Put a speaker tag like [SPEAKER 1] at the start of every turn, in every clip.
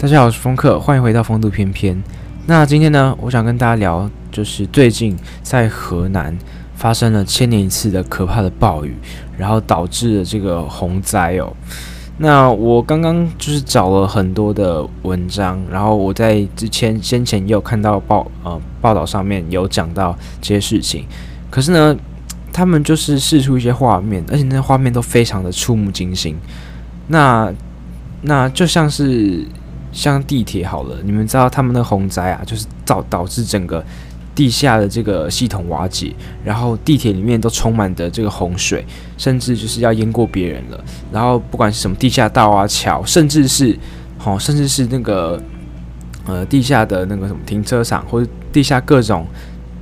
[SPEAKER 1] 大家好，我是风客，欢迎回到风度翩翩。那今天呢，我想跟大家聊，就是最近在河南发生了千年一次的可怕的暴雨，然后导致了这个洪灾哦。那我刚刚就是找了很多的文章，然后我在之前先前也有看到报呃报道上面有讲到这些事情，可是呢，他们就是试出一些画面，而且那画面都非常的触目惊心。那那就像是。像地铁好了，你们知道他们的洪灾啊，就是造导致整个地下的这个系统瓦解，然后地铁里面都充满的这个洪水，甚至就是要淹过别人了。然后不管是什么地下道啊、桥，甚至是好、哦，甚至是那个呃地下的那个什么停车场或者地下各种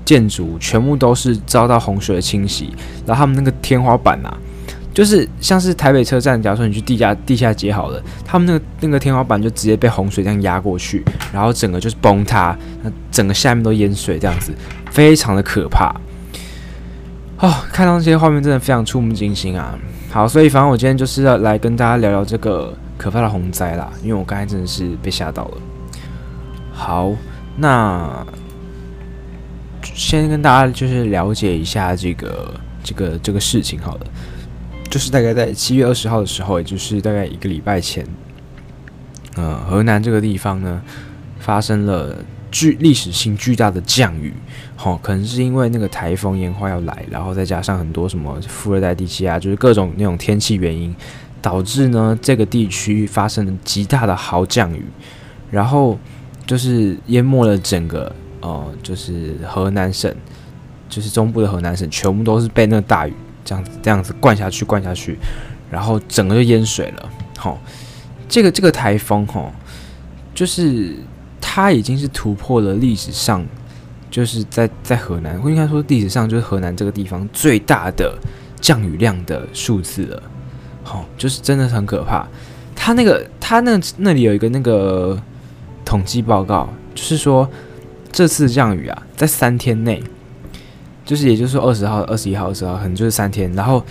[SPEAKER 1] 建筑，全部都是遭到洪水的侵袭。然后他们那个天花板啊。就是像是台北车站，假如说你去地下地下街好了，他们那个那个天花板就直接被洪水这样压过去，然后整个就是崩塌，那整个下面都淹水这样子，非常的可怕。哦，看到这些画面真的非常触目惊心啊！好，所以反正我今天就是要来跟大家聊聊这个可怕的洪灾啦，因为我刚才真的是被吓到了。好，那先跟大家就是了解一下这个这个这个事情好了。就是大概在七月二十号的时候，也就是大概一个礼拜前，呃，河南这个地方呢，发生了巨历史性巨大的降雨，好、哦，可能是因为那个台风烟花要来，然后再加上很多什么富二代地气啊，就是各种那种天气原因，导致呢这个地区发生了极大的豪降雨，然后就是淹没了整个呃，就是河南省，就是中部的河南省，全部都是被那个大雨。这样子，这样子灌下去，灌下去，然后整个就淹水了。好、哦，这个这个台风，哈、哦，就是它已经是突破了历史上，就是在在河南，应该说历史上就是河南这个地方最大的降雨量的数字了。好、哦，就是真的很可怕。它那个，它那那里有一个那个统计报告，就是说这次降雨啊，在三天内。就是，也就是说，二十号、二十一号、二十号，可能就是三天，然后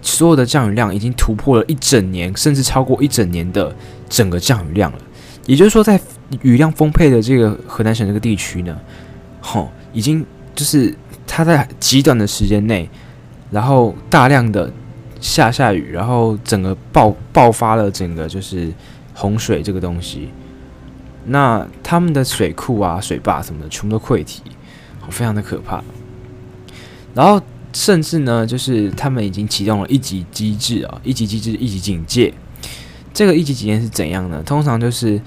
[SPEAKER 1] 所有的降雨量已经突破了一整年，甚至超过一整年的整个降雨量了。也就是说，在雨量丰沛的这个河南省这个地区呢，吼、已经就是它在极短的时间内，然后大量的下下雨，然后整个爆爆发了整个就是洪水这个东西。那他们的水库啊、水坝什么的，全部都溃堤，非常的可怕。然后甚至呢，就是他们已经启动了一级机制啊，一级机制，一级警戒。这个一级警戒是怎样呢？通常就是，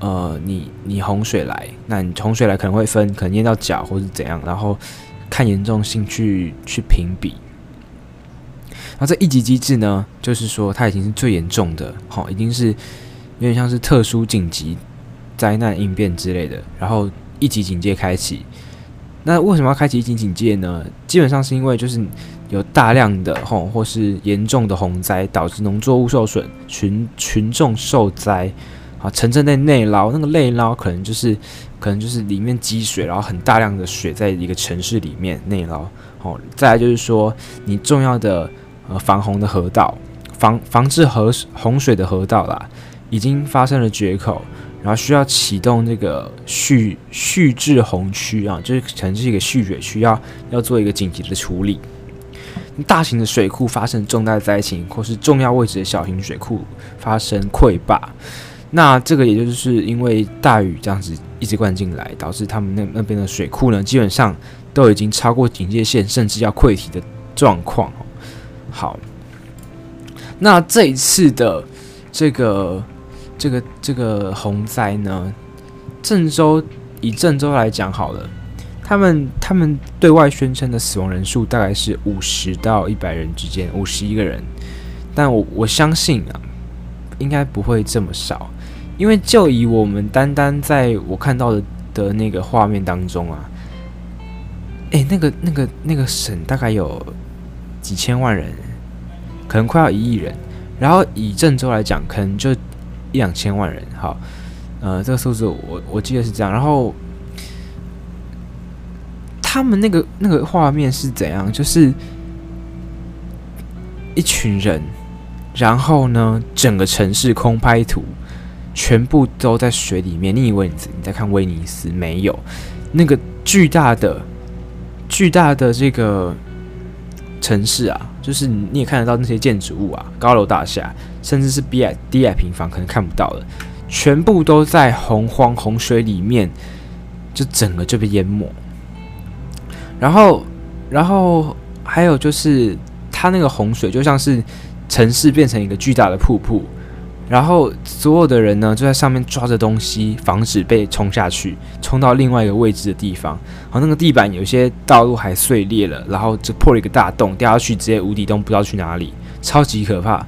[SPEAKER 1] 呃，你你洪水来，那你洪水来可能会分，可能淹到脚或是怎样，然后看严重性去去评比。然后这一级机制呢，就是说它已经是最严重的，好，已经是有点像是特殊紧急灾难应变之类的。然后一级警戒开启。那为什么要开启一级警戒呢？基本上是因为就是有大量的吼或是严重的洪灾，导致农作物受损，群群众受灾，啊，城镇内内涝，那个内涝可能就是可能就是里面积水，然后很大量的水在一个城市里面内涝，哦，再来就是说你重要的呃防洪的河道，防防治河洪水的河道啦，已经发生了决口。然后需要启动这个蓄蓄滞洪区啊，就是可能是一个蓄水区，要要做一个紧急的处理。大型的水库发生重大灾情，或是重要位置的小型水库发生溃坝，那这个也就是因为大雨这样子一直灌进来，导致他们那那边的水库呢，基本上都已经超过警戒线，甚至要溃堤的状况。好，那这一次的这个。这个这个洪灾呢，郑州以郑州来讲好了，他们他们对外宣称的死亡人数大概是五十到一百人之间，五十一个人，但我我相信啊，应该不会这么少，因为就以我们单单在我看到的的那个画面当中啊，诶，那个那个那个省大概有几千万人，可能快要一亿人，然后以郑州来讲，可能就。一两千万人，好，呃，这个数字我我记得是这样。然后他们那个那个画面是怎样？就是一群人，然后呢，整个城市空拍图，全部都在水里面。你以为你你在看威尼斯？没有，那个巨大的、巨大的这个城市啊，就是你也看得到那些建筑物啊，高楼大厦，甚至是低矮低矮平房，可能看不到了，全部都在洪荒洪水里面，就整个就被淹没。然后，然后还有就是，它那个洪水就像是城市变成一个巨大的瀑布。然后所有的人呢，就在上面抓着东西，防止被冲下去，冲到另外一个位置的地方。然后那个地板有些道路还碎裂了，然后就破了一个大洞，掉下去直接无底洞，不知道去哪里，超级可怕。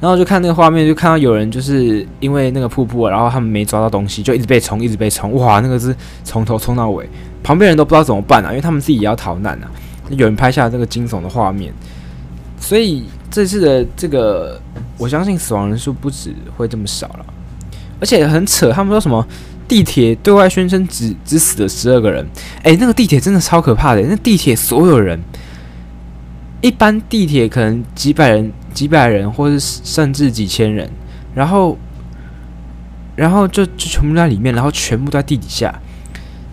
[SPEAKER 1] 然后就看那个画面，就看到有人就是因为那个瀑布，然后他们没抓到东西，就一直被冲，一直被冲。哇，那个是从头冲到尾，旁边人都不知道怎么办啊，因为他们自己也要逃难啊。有人拍下这个惊悚的画面，所以这次的这个。我相信死亡人数不止会这么少了，而且很扯，他们说什么地铁对外宣称只只死了十二个人，诶，那个地铁真的超可怕的，那地铁所有人，一般地铁可能几百人、几百人，或者甚至几千人，然后，然后就就全部在里面，然后全部在地底下，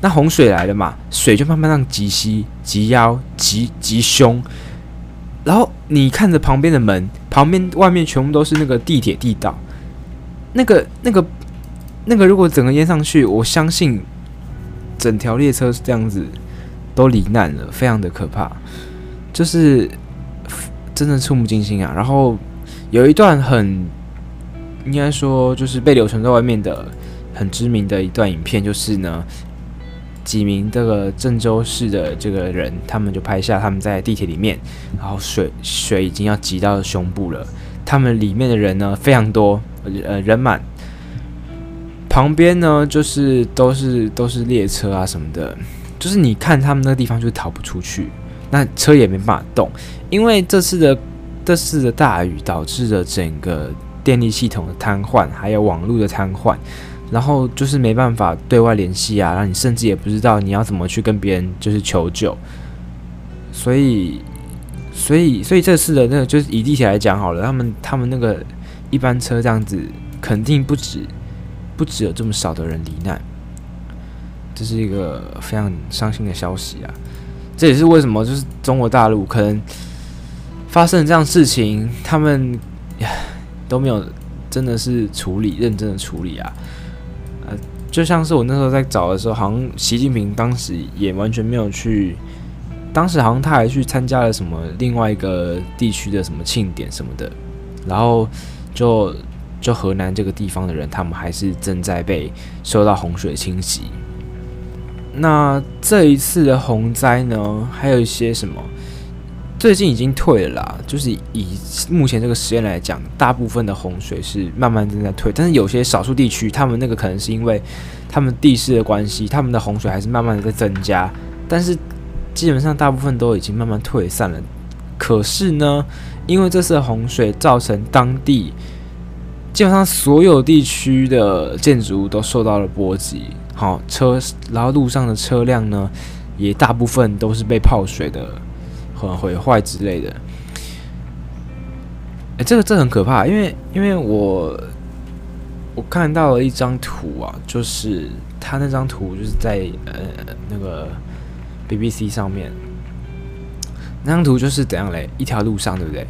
[SPEAKER 1] 那洪水来了嘛，水就慢慢让挤膝、挤腰、挤挤胸。然后你看着旁边的门，旁边外面全部都是那个地铁地道，那个那个那个，如果整个淹上去，我相信整条列车是这样子都罹难了，非常的可怕，就是真的触目惊心啊！然后有一段很应该说就是被流传在外面的很知名的一段影片，就是呢。几名这个郑州市的这个人，他们就拍下他们在地铁里面，然后水水已经要挤到胸部了。他们里面的人呢非常多，呃人满，旁边呢就是都是都是列车啊什么的，就是你看他们那个地方就逃不出去，那车也没办法动，因为这次的这次的大雨导致了整个电力系统的瘫痪，还有网络的瘫痪。然后就是没办法对外联系啊，然后你甚至也不知道你要怎么去跟别人就是求救，所以，所以，所以这次的那个就是以地铁来讲好了，他们他们那个一班车这样子肯定不止不止有这么少的人罹难，这是一个非常伤心的消息啊！这也是为什么就是中国大陆可能发生这样事情，他们都没有真的是处理认真的处理啊。就像是我那时候在找的时候，好像习近平当时也完全没有去，当时好像他还去参加了什么另外一个地区的什么庆典什么的，然后就就河南这个地方的人，他们还是正在被受到洪水侵袭。那这一次的洪灾呢，还有一些什么？最近已经退了啦，就是以目前这个时间来讲，大部分的洪水是慢慢正在退，但是有些少数地区，他们那个可能是因为他们地势的关系，他们的洪水还是慢慢的在增加，但是基本上大部分都已经慢慢退散了。可是呢，因为这次洪水造成当地基本上所有地区的建筑物都受到了波及，好车，然后路上的车辆呢，也大部分都是被泡水的。很毁坏之类的，哎、这个这很可怕，因为因为我我看到了一张图啊，就是他那张图就是在呃那个 BBC 上面，那张图就是怎样嘞？一条路上，对不对？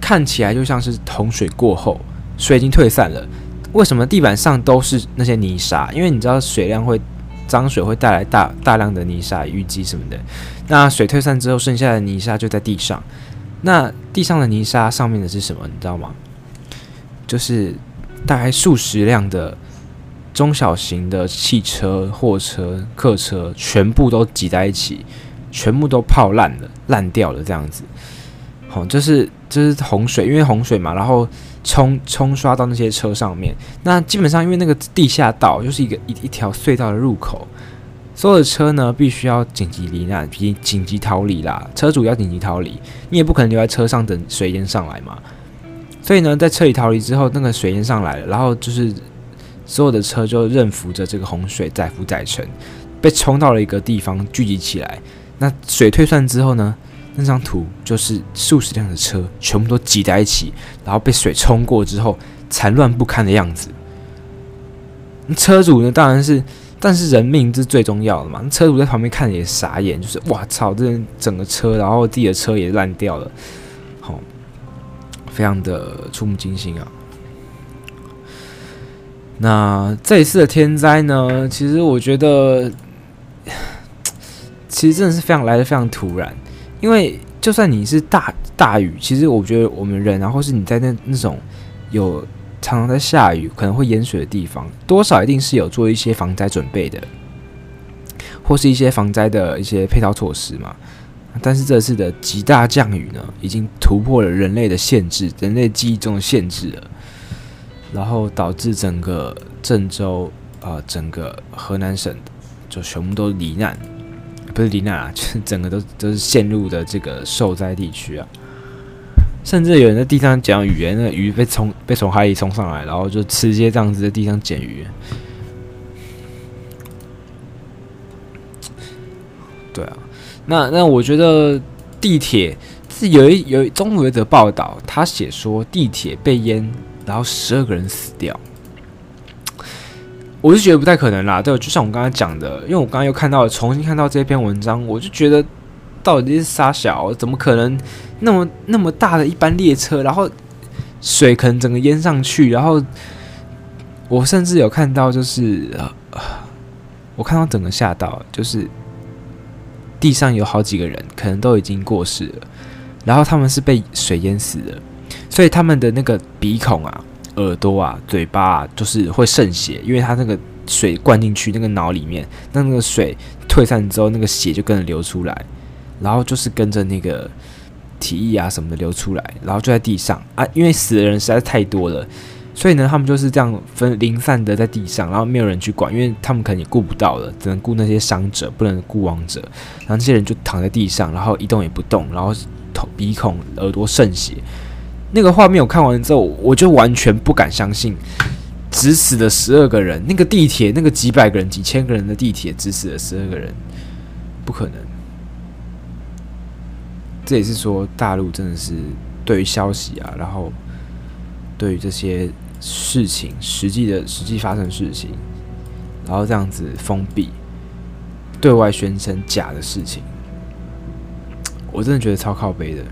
[SPEAKER 1] 看起来就像是洪水过后，水已经退散了，为什么地板上都是那些泥沙？因为你知道水量会。脏水会带来大大量的泥沙、淤积什么的。那水退散之后，剩下的泥沙就在地上。那地上的泥沙上面的是什么？你知道吗？就是大概数十辆的中小型的汽车、货车、客车，全部都挤在一起，全部都泡烂了、烂掉了，这样子。好，就是就是洪水，因为洪水嘛，然后。冲冲刷到那些车上面，那基本上因为那个地下道就是一个一一条隧道的入口，所有的车呢必须要紧急离难，紧紧急逃离啦。车主要紧急逃离，你也不可能留在车上等水淹上来嘛。所以呢，在彻底逃离之后，那个水淹上来了，然后就是所有的车就任扶着这个洪水载浮载沉，被冲到了一个地方聚集起来。那水退散之后呢？那张图就是数十辆的车全部都挤在一起，然后被水冲过之后，残乱不堪的样子。车主呢，当然是，但是人命是最重要的嘛。车主在旁边看也傻眼，就是哇操，这整个车，然后自己的车也烂掉了，好，非常的触目惊心啊。那这一次的天灾呢，其实我觉得，其实真的是非常来的非常突然，因为就算你是大大雨，其实我觉得我们人啊，或是你在那那种有。常常在下雨，可能会淹水的地方，多少一定是有做一些防灾准备的，或是一些防灾的一些配套措施嘛。但是这次的极大降雨呢，已经突破了人类的限制，人类记忆中的限制了，然后导致整个郑州啊、整个河南省就全部都罹难，不是李娜，就是整个都都是陷入的这个受灾地区啊。甚至有人在地上捡鱼，那个鱼被冲被从海里冲上来，然后就直接这样子在地上捡鱼。对啊，那那我觉得地铁是有一有中午有一则报道，他写说地铁被淹，然后十二个人死掉。我是觉得不太可能啦，对，就像我刚才讲的，因为我刚刚又看到重新看到这篇文章，我就觉得。到底是傻小？怎么可能那么那么大的一班列车，然后水可能整个淹上去？然后我甚至有看到，就是我看到整个吓到，就是地上有好几个人，可能都已经过世了，然后他们是被水淹死的，所以他们的那个鼻孔啊、耳朵啊、嘴巴啊，就是会渗血，因为他那个水灌进去那个脑里面，那那个水退散之后，那个血就跟着流出来。然后就是跟着那个体液啊什么的流出来，然后就在地上啊，因为死的人实在是太多了，所以呢，他们就是这样分零散的在地上，然后没有人去管，因为他们可能也顾不到了，只能顾那些伤者，不能顾亡者。然后这些人就躺在地上，然后一动也不动，然后头鼻孔耳朵渗血。那个画面我看完之后，我就完全不敢相信，只死了十二个人。那个地铁，那个几百个人、几千个人的地铁，只死了十二个人，不可能。这也是说，大陆真的是对于消息啊，然后对于这些事情实际的实际发生事情，然后这样子封闭，对外宣称假的事情，我真的觉得超靠背的。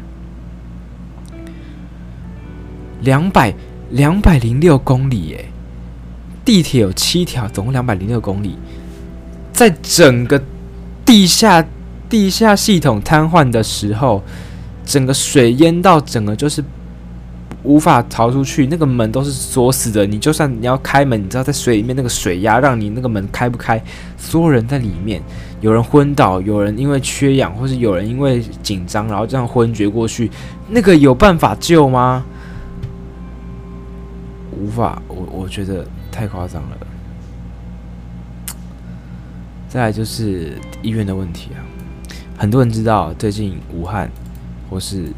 [SPEAKER 1] 两百两百零六公里耶，地铁有七条，总共两百零六公里，在整个地下。地下系统瘫痪的时候，整个水淹到整个就是无法逃出去，那个门都是锁死的。你就算你要开门，你知道在水里面那个水压让你那个门开不开。所有人在里面，有人昏倒，有人因为缺氧，或是有人因为紧张，然后这样昏厥过去。那个有办法救吗？无法，我我觉得太夸张了。再来就是医院的问题啊。很多人知道，最近武汉，或是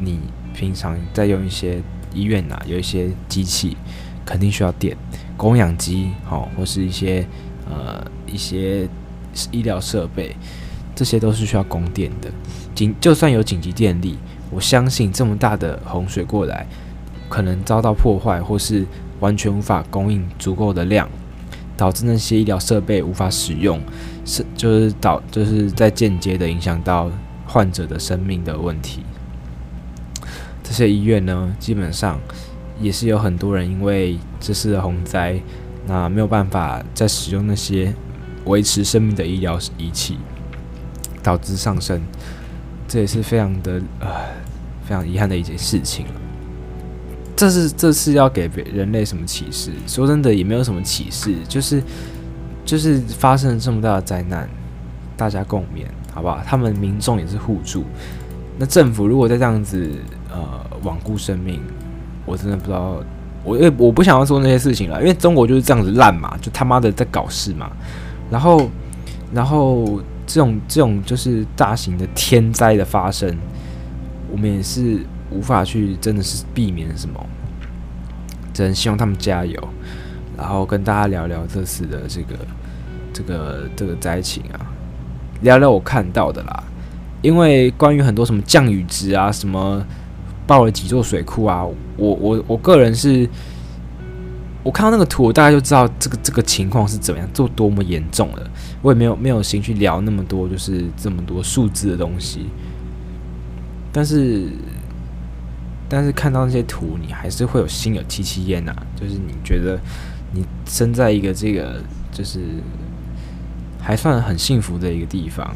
[SPEAKER 1] 你平常在用一些医院呐、啊，有一些机器，肯定需要电，供氧机，好，或是一些呃一些医疗设备，这些都是需要供电的。紧就算有紧急电力，我相信这么大的洪水过来，可能遭到破坏，或是完全无法供应足够的量，导致那些医疗设备无法使用。是，就是导，就是在间接的影响到患者的生命的问题。这些医院呢，基本上也是有很多人因为这次的洪灾，那没有办法再使用那些维持生命的医疗仪器，导致丧生。这也是非常的呃非常遗憾的一件事情。这是这是要给人类什么启示？说真的，也没有什么启示，就是。就是发生了这么大的灾难，大家共勉，好不好？他们民众也是互助。那政府如果再这样子呃罔顾生命，我真的不知道，我因为我不想要做那些事情了，因为中国就是这样子烂嘛，就他妈的在搞事嘛。然后，然后这种这种就是大型的天灾的发生，我们也是无法去真的是避免什么，只能希望他们加油。然后跟大家聊聊这次的这个这个这个灾情啊，聊聊我看到的啦。因为关于很多什么降雨值啊，什么爆了几座水库啊！我我我个人是，我看到那个图，我大概就知道这个这个情况是怎么样，做多么严重了。我也没有没有心去聊那么多，就是这么多数字的东西。但是，但是看到那些图，你还是会有心有戚戚焉呐。就是你觉得你生在一个这个就是还算很幸福的一个地方，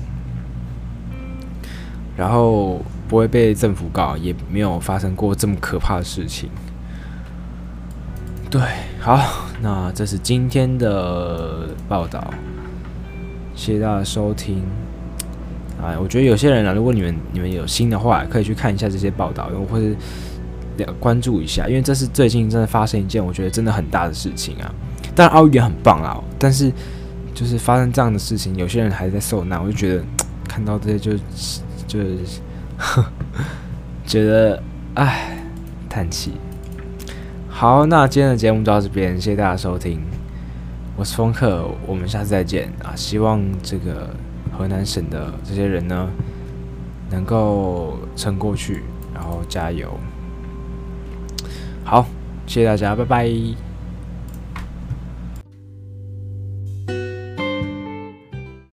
[SPEAKER 1] 然后。不会被政府告，也没有发生过这么可怕的事情。对，好，那这是今天的报道，谢谢大家收听。啊，我觉得有些人啊，如果你们你们有心的话，可以去看一下这些报道，或者关注一下，因为这是最近真的发生一件我觉得真的很大的事情啊。当然奥运也很棒啊，但是就是发生这样的事情，有些人还在受难，我就觉得看到这些就就。觉得唉，叹气。好，那今天的节目就到这边，谢谢大家收听，我是风客，我们下次再见啊！希望这个河南省的这些人呢，能够撑过去，然后加油。好，谢谢大家，拜拜。